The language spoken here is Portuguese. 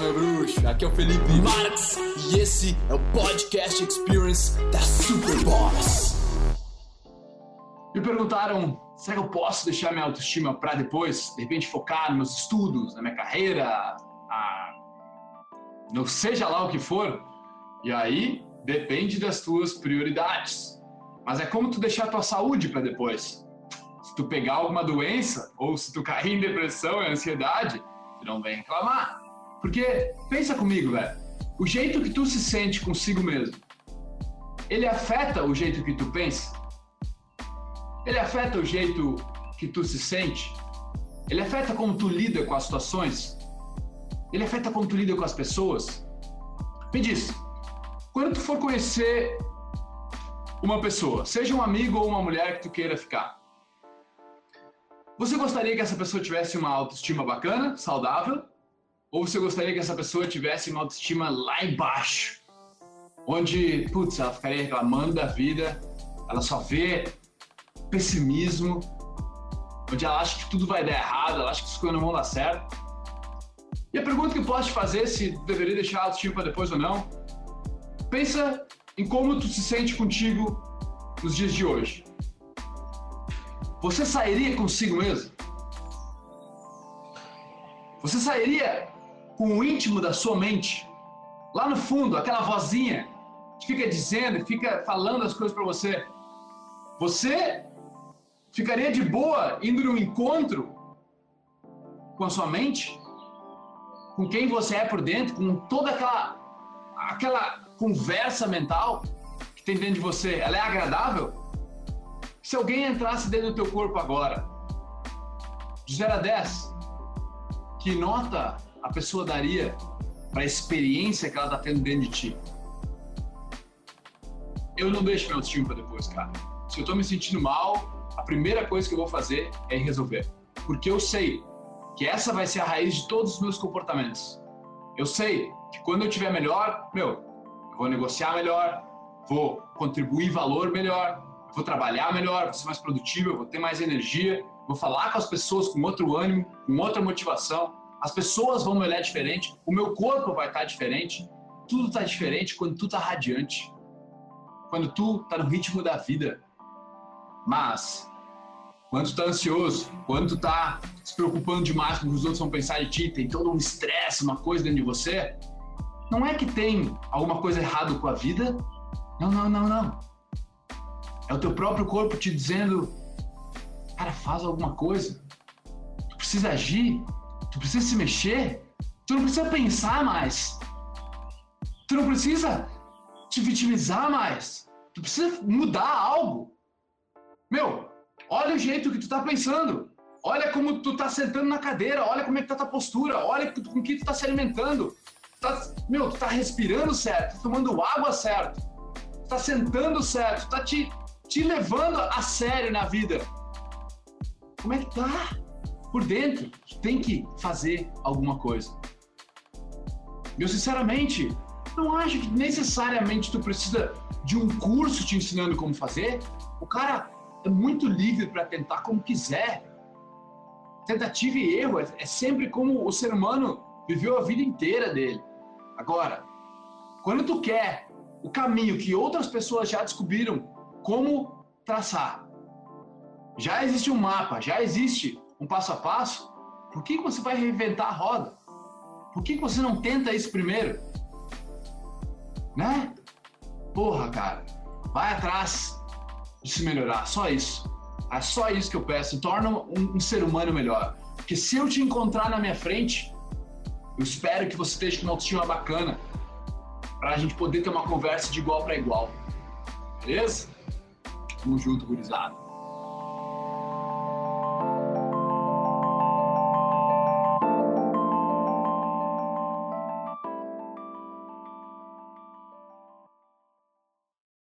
meu bruxo. Aqui é o Felipe Marx e esse é o Podcast Experience da Superboss. Me perguntaram, será que eu posso deixar minha autoestima para depois? De repente focar nos meus estudos, na minha carreira, a... não seja lá o que for? E aí, depende das tuas prioridades. Mas é como tu deixar a tua saúde para depois. Se tu pegar alguma doença, ou se tu cair em depressão e ansiedade, tu não vem reclamar. Porque, pensa comigo, velho, o jeito que tu se sente consigo mesmo, ele afeta o jeito que tu pensa? Ele afeta o jeito que tu se sente? Ele afeta como tu lida com as situações? Ele afeta como tu lida com as pessoas? Me diz, quando tu for conhecer uma pessoa, seja um amigo ou uma mulher que tu queira ficar, você gostaria que essa pessoa tivesse uma autoestima bacana, saudável? Ou você gostaria que essa pessoa tivesse uma autoestima lá embaixo? Onde, putz, ela ficaria reclamando da vida, ela só vê pessimismo, onde ela acha que tudo vai dar errado, ela acha que as coisas não vão dar certo. E a pergunta que eu posso te fazer, se deveria deixar a autoestima para depois ou não, pensa em como tu se sente contigo nos dias de hoje. Você sairia consigo mesmo? Você sairia com o íntimo da sua mente, lá no fundo, aquela vozinha que fica dizendo, fica falando as coisas para você. Você ficaria de boa indo num encontro com a sua mente, com quem você é por dentro, com toda aquela aquela conversa mental que tem dentro de você, ela é agradável? Se alguém entrasse dentro do teu corpo agora, de 0 a 10, que nota a pessoa daria para a experiência que ela está tendo dentro de ti? Eu não deixo meu autoestima para depois, cara. Se eu estou me sentindo mal, a primeira coisa que eu vou fazer é resolver. Porque eu sei que essa vai ser a raiz de todos os meus comportamentos. Eu sei que quando eu tiver melhor, meu, eu vou negociar melhor, vou contribuir valor melhor, vou trabalhar melhor, vou ser mais produtivo, vou ter mais energia, vou falar com as pessoas com outro ânimo, com outra motivação. As pessoas vão me olhar diferente, o meu corpo vai estar diferente. Tudo está diferente quando tu está radiante, quando tu está no ritmo da vida. Mas quando tu tá ansioso, quando tu tá se preocupando demais com o que os outros vão pensar de ti, tem todo um estresse, uma coisa dentro de você, não é que tem alguma coisa errada com a vida. Não, não, não, não. É o teu próprio corpo te dizendo, cara, faz alguma coisa. Tu precisa agir, tu precisa se mexer, tu não precisa pensar mais. Tu não precisa te vitimizar mais. Tu precisa mudar algo. Meu, olha o jeito que tu tá pensando. Olha como tu tá sentando na cadeira, olha como é que tá tua postura, olha com que tu tá se alimentando. Tá, meu, tu tá respirando certo, tá tomando água certo, tá sentando certo, tá te te levando a sério na vida. Como é que tá? Por dentro, tem que fazer alguma coisa. Eu sinceramente não acho que necessariamente tu precisa de um curso te ensinando como fazer. O cara é muito livre para tentar como quiser. Tentativa e erro é, é sempre como o ser humano viveu a vida inteira dele. Agora, quando tu quer o caminho que outras pessoas já descobriram como traçar. Já existe um mapa, já existe um passo a passo. Por que você vai reinventar a roda? Por que você não tenta isso primeiro? Né? Porra, cara, vai atrás de se melhorar, só isso. É só isso que eu peço. Torna um, um ser humano melhor. Porque se eu te encontrar na minha frente, eu espero que você esteja com uma autoestima bacana para a gente poder ter uma conversa de igual para igual. Beleza? Tamo junto, gurizada.